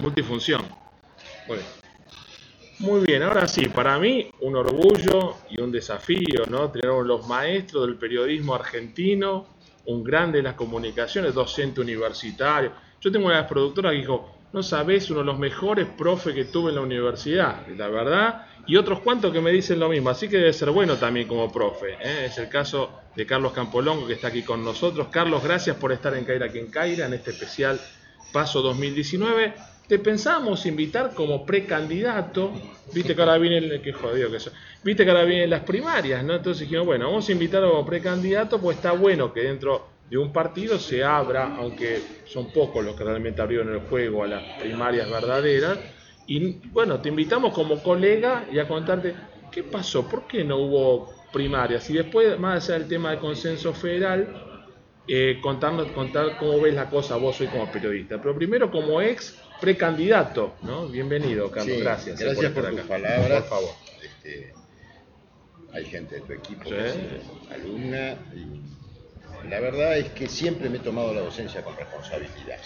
Multifunción. Muy bien. Muy bien, ahora sí, para mí un orgullo y un desafío, ¿no? Tener los maestros del periodismo argentino, un grande de las comunicaciones, docente universitario. Yo tengo una productora que dijo, no sabés, uno de los mejores profes que tuve en la universidad, la verdad, y otros cuantos que me dicen lo mismo, así que debe ser bueno también como profe. ¿eh? Es el caso de Carlos Campolongo que está aquí con nosotros. Carlos, gracias por estar en Caira quien Caira en este especial Paso 2019 te pensamos invitar como precandidato, viste que ahora viene que jodido que eso, viste que ahora vienen las primarias, ¿no? Entonces dijimos, bueno, vamos a invitar como precandidato, pues está bueno que dentro de un partido se abra, aunque son pocos los que realmente abrieron el juego a las primarias verdaderas, y bueno, te invitamos como colega y a contarte qué pasó, por qué no hubo primarias, y después, más allá del tema del consenso federal, eh, contarnos, contar cómo ves la cosa vos hoy como periodista, pero primero como ex precandidato, ¿no? Bienvenido, Carlos, gracias. Gracias por, tus palabras. Por favor. Este, hay gente de tu equipo alumna y la verdad es que siempre me he tomado la docencia con responsabilidad.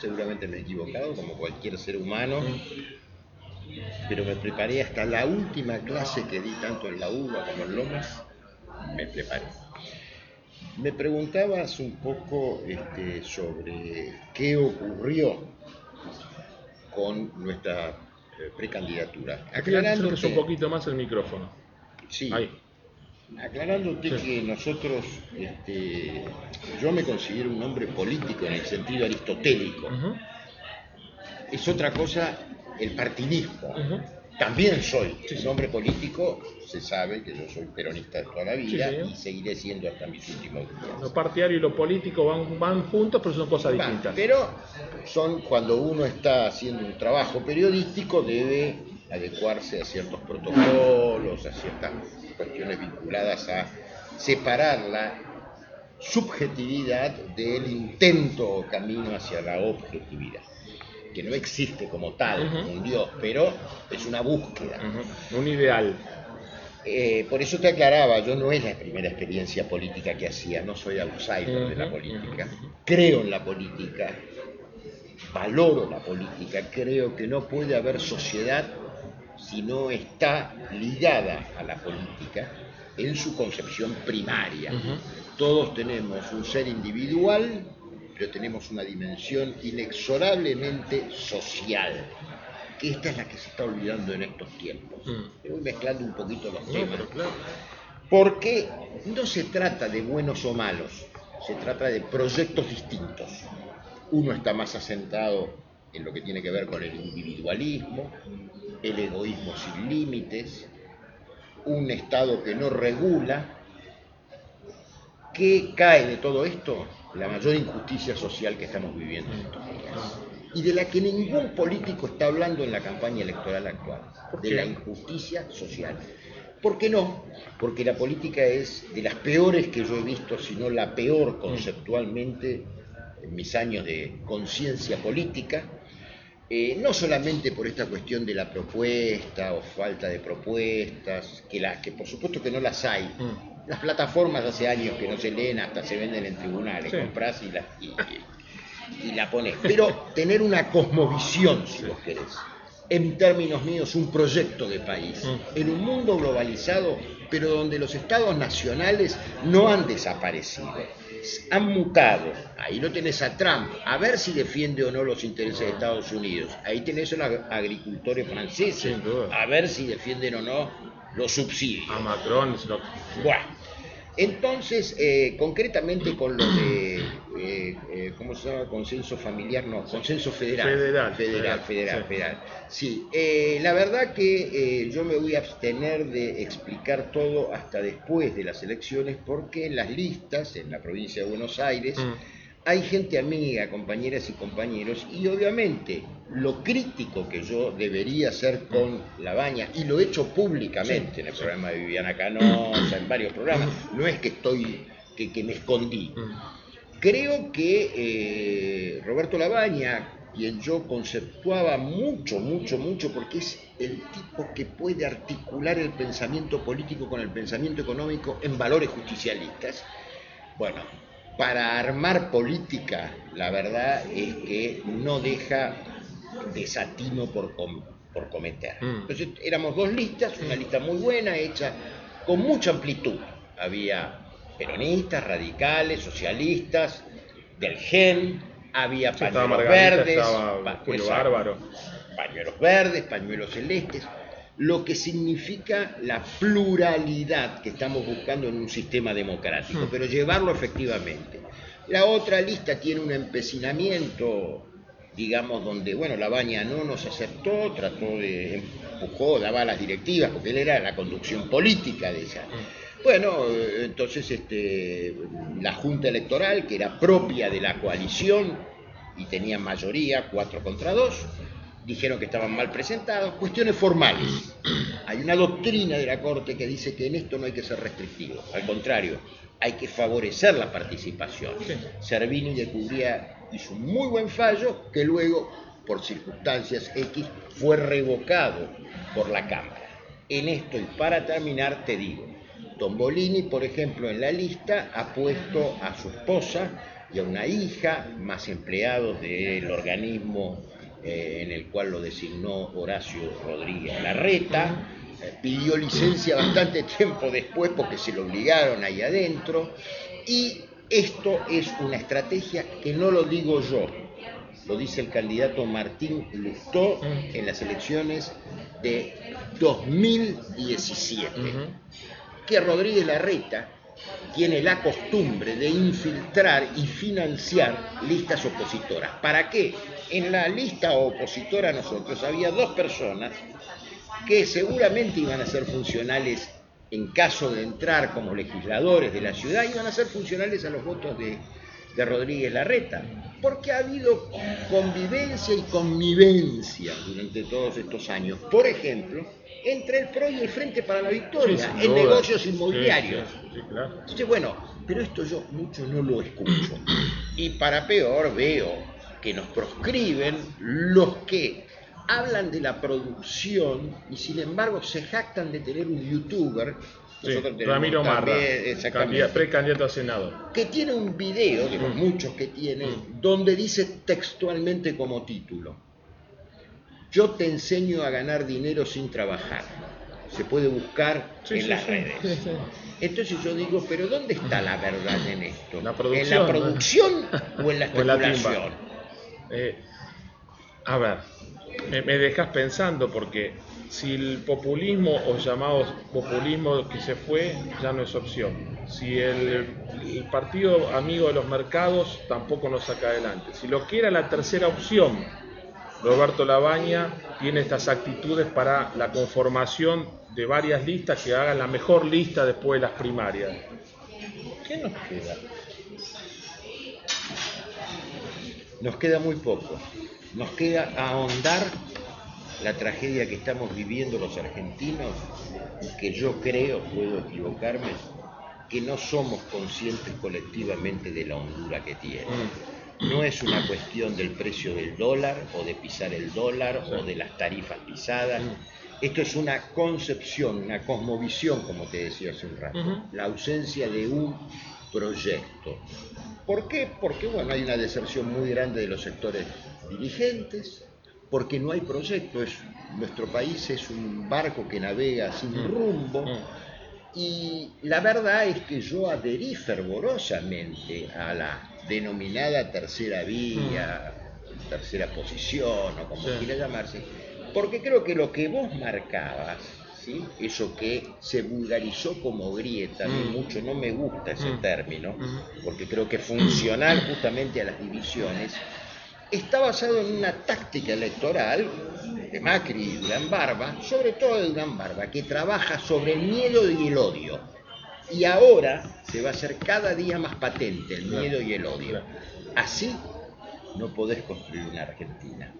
Seguramente me he equivocado, como cualquier ser humano, pero me preparé hasta la última clase que di tanto en la UBA como en Lomas, me preparé. Me preguntabas un poco este, sobre qué ocurrió con nuestra eh, precandidatura. Aclarándote un poquito más el micrófono. Sí. Aclarándote que nosotros, este, yo me considero un hombre político en el sentido aristotélico. Es otra cosa el partidismo. También soy un hombre político, se sabe que yo soy peronista de toda la vida y seguiré siendo hasta mis últimos días. Lo partidario y lo político van, van juntos, pero son cosas distintas. Pero son cuando uno está haciendo un trabajo periodístico debe adecuarse a ciertos protocolos, a ciertas cuestiones vinculadas a separar la subjetividad del intento o camino hacia la objetividad que no existe como tal, un Dios, pero es una búsqueda. Un ideal. Eh, por eso te aclaraba, yo no es la primera experiencia política que hacía, no soy outsider de la política. Creo en la política, valoro la política, creo que no puede haber sociedad si no está ligada a la política en su concepción primaria. Todos tenemos un ser individual pero tenemos una dimensión inexorablemente social, que esta es la que se está olvidando en estos tiempos. Mm. voy mezclando un poquito los temas. Porque no se trata de buenos o malos, se trata de proyectos distintos. Uno está más asentado en lo que tiene que ver con el individualismo, el egoísmo sin límites, un Estado que no regula. ¿Qué cae de todo esto? La mayor injusticia social que estamos viviendo en estos días y de la que ningún político está hablando en la campaña electoral actual, de la injusticia social. ¿Por qué no? Porque la política es de las peores que yo he visto, si no la peor conceptualmente en mis años de conciencia política, eh, no solamente por esta cuestión de la propuesta o falta de propuestas, que, que por supuesto que no las hay, mm las plataformas hace años que no se leen, hasta se venden en tribunales, compras y la, y, la pones. Pero tener una cosmovisión, si vos querés, en términos míos, un proyecto de país, en un mundo globalizado, pero donde los estados nacionales no han desaparecido, han mutado. Ahí no tenés a Trump, a ver si defiende o no los intereses de Estados Unidos. Ahí tenés a los agricultores franceses, a ver si defienden o no los subsidios. A Macron. Bueno, entonces, eh, concretamente con lo de, eh, eh, ¿cómo se llama? Consenso familiar, no, consenso federal. Federal. Federal, federal, federal. Sí, la verdad que yo me voy a abstener de explicar todo hasta después de las elecciones porque en las listas, en la provincia de Buenos Aires, mm hay gente amiga, compañeras y compañeros, y obviamente lo crítico que yo debería hacer con la baña, y lo he hecho públicamente en el programa de Viviana Canosa, en varios programas, no es que estoy, que, me escondí. Mm. Creo que eh, Roberto Labaña, quien yo conceptuaba mucho, mucho, mucho, porque es el tipo que puede articular el pensamiento político con el pensamiento económico en valores justicialistas, bueno, para armar política, la verdad es que no deja desatino por, por cometer. Mm. Entonces éramos dos listas, una lista muy buena, hecha con mucha amplitud. Había peronistas, radicales, socialistas, del GEN, había pañuelos verdes, pañuelos verdes, pañuelos celestes, lo que significa la pluralidad que estamos buscando en un sistema democrático, hmm. pero llevarlo efectivamente. La otra lista tiene un empecinamiento, digamos, donde, bueno, la baña no nos aceptó, trató de, empujó, daba las directivas, porque él era la conducción política de esa. Hmm. Bueno, entonces este, la Junta Electoral, que era propia de la coalición y tenía mayoría, cuatro contra dos, dijeron que estaban mal presentados, cuestiones formales. Hay una doctrina de la Corte que dice que en esto no hay que ser restrictivo, al contrario, hay que favorecer la participación. Servini de Cubría hizo un muy buen fallo que luego, por circunstancias X, fue revocado por la Cámara. En esto, y para terminar, te digo, Tombolini, por ejemplo, en la lista ha puesto a su esposa y a una hija, más empleados del organismo eh, en el cual lo designó Horacio Rodríguez Larreta, eh, pidió licencia bastante tiempo después porque se lo obligaron ahí adentro, y esto es una estrategia que no lo digo yo, lo dice el candidato Martín Lustó en las elecciones de 2017, que Rodríguez Larreta tiene la costumbre de infiltrar y financiar listas opositoras. ¿Para qué? En la lista opositora a nosotros había dos personas que seguramente iban a ser funcionales en caso de entrar como legisladores de la ciudad, iban a ser funcionales a los votos de, de Rodríguez Larreta, porque ha habido convivencia y connivencia durante todos estos años. Por ejemplo, entre el PRO y el Frente para la Victoria en negocios inmobiliarios. Entonces, bueno, pero esto yo mucho no lo escucho. Y para peor veo que nos proscriben los que hablan de la producción y sin embargo se jactan de tener un youtuber Ramiro Marra, precandidato a senador. Que tiene un video, de los mm. muchos que tiene, mm. donde dice textualmente como título, yo te enseño a ganar dinero sin trabajar. Se puede buscar en las redes. Entonces yo digo, pero ¿dónde está la verdad en esto? ¿En la producción o en la especulación? Eh, a ver, me, me dejas pensando porque si el populismo o llamado populismo que se fue ya no es opción, si el, el, partido amigo de los mercados tampoco nos saca adelante, si lo que era la tercera opción Roberto Labaña tiene estas actitudes para la conformación de varias listas que hagan la mejor lista después de las primarias. ¿Qué nos queda? Nos queda muy poco. Nos queda ahondar la tragedia que estamos viviendo los argentinos y que yo creo, puedo equivocarme, que no somos conscientes colectivamente de la hondura que tiene. Mm no es una cuestión del precio del dólar o de pisar el dólar o de las tarifas pisadas. Esto es una concepción, una cosmovisión, como te decía hace un rato, la ausencia de un proyecto. ¿Por qué? Porque bueno, hay una deserción muy grande de los sectores dirigentes, porque no hay proyecto. Es, nuestro país es un barco que navega sin rumbo. Y la verdad es que yo adherí fervorosamente a la denominada tercera vía, mm. tercera posición o como quiera llamarse, porque creo que lo que vos marcabas, ¿sí? eso que se vulgarizó como grieta, mm. mucho no me gusta ese mm. término, porque creo que funcional justamente a las divisiones, está basado en una táctica electoral de Macri y Durán Barba, sobre todo de Durán Barba, que trabaja sobre el miedo y el odio y ahora se va a hacer cada día más patente el miedo y el odio. Así no podés construir una Argentina.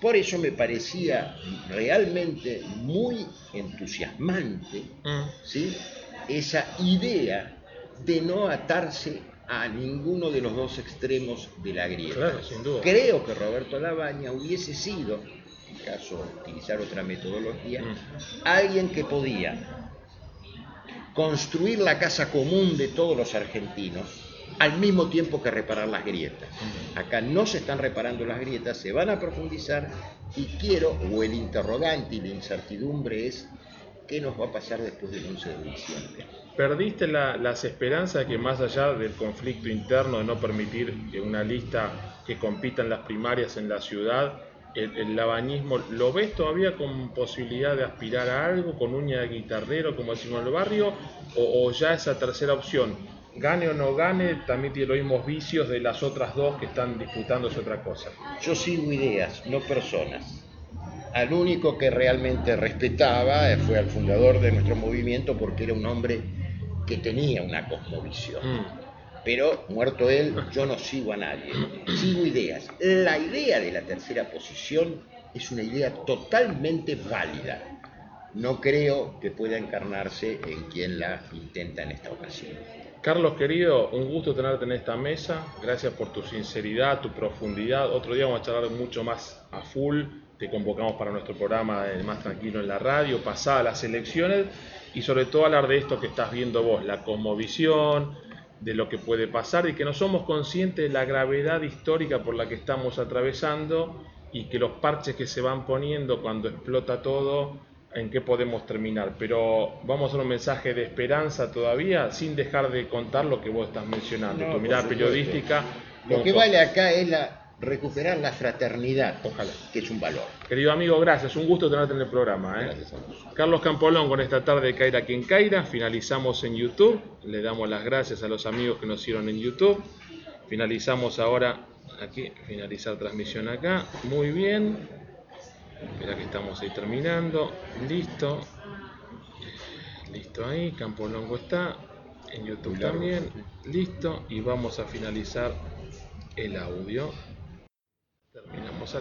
Por eso me parecía realmente muy entusiasmante mm. ¿sí? esa idea de no atarse a ninguno de los dos extremos de la grieta. Creo que Roberto Labaña hubiese sido, en caso de utilizar otra metodología, mm. alguien que podía construir la casa común de todos los argentinos, al mismo tiempo que reparar las grietas. Acá no se están reparando las grietas, se van a profundizar y quiero, o el interrogante y la incertidumbre es, ¿qué nos va a pasar después del 11 de diciembre? ¿Perdiste las esperanzas de que más allá del conflicto interno de no permitir que una lista que compita en las primarias en la ciudad, el, el labañismo, ¿lo ves todavía con posibilidad de aspirar a algo, con uña de guitarrero, como decimos en el barrio, o, o ya esa tercera opción, gane o no gane, también tiene los mismos vicios de las otras dos que están disputándose otra cosa? Yo sigo ideas, no personas. Al único que realmente respetaba fue al fundador de nuestro movimiento porque era un hombre que tenía una cosmovisión. Mm. Pero muerto él, yo no sigo a nadie, sigo ideas. La idea de la tercera posición es una idea totalmente válida. No creo que pueda encarnarse en quien la intenta en esta ocasión. Carlos querido, un gusto tenerte en esta mesa. Gracias por tu sinceridad, tu profundidad. Otro día vamos a charlar mucho más a full. Te convocamos para nuestro programa de Más Tranquilo en la radio, pasadas las elecciones y sobre todo hablar de esto que estás viendo vos, la cosmovisión, de lo que puede pasar y que no somos conscientes de la gravedad histórica por la que estamos atravesando y que los parches que se van poniendo cuando explota todo, en qué podemos terminar. Pero vamos a dar un mensaje de esperanza todavía, sin dejar de contar lo que vos estás mencionando, No, tu mirada periodística. Lo que vale acá es la, recuperar la fraternidad, Ojalá. que es un valor. Querido amigo, gracias, un gusto tenerte en el programa. ¿eh? Gracias a vos. Carlos Campolón con esta tarde de Caira quien Caira. Finalizamos en YouTube. Le damos las gracias a los amigos que nos hicieron en YouTube. Finalizamos ahora aquí, finalizar transmisión acá. Muy bien. Espera que estamos ahí terminando. Listo. Listo ahí. Campolongo está. En YouTube también. Listo. Y vamos a finalizar el audio. Terminamos acá.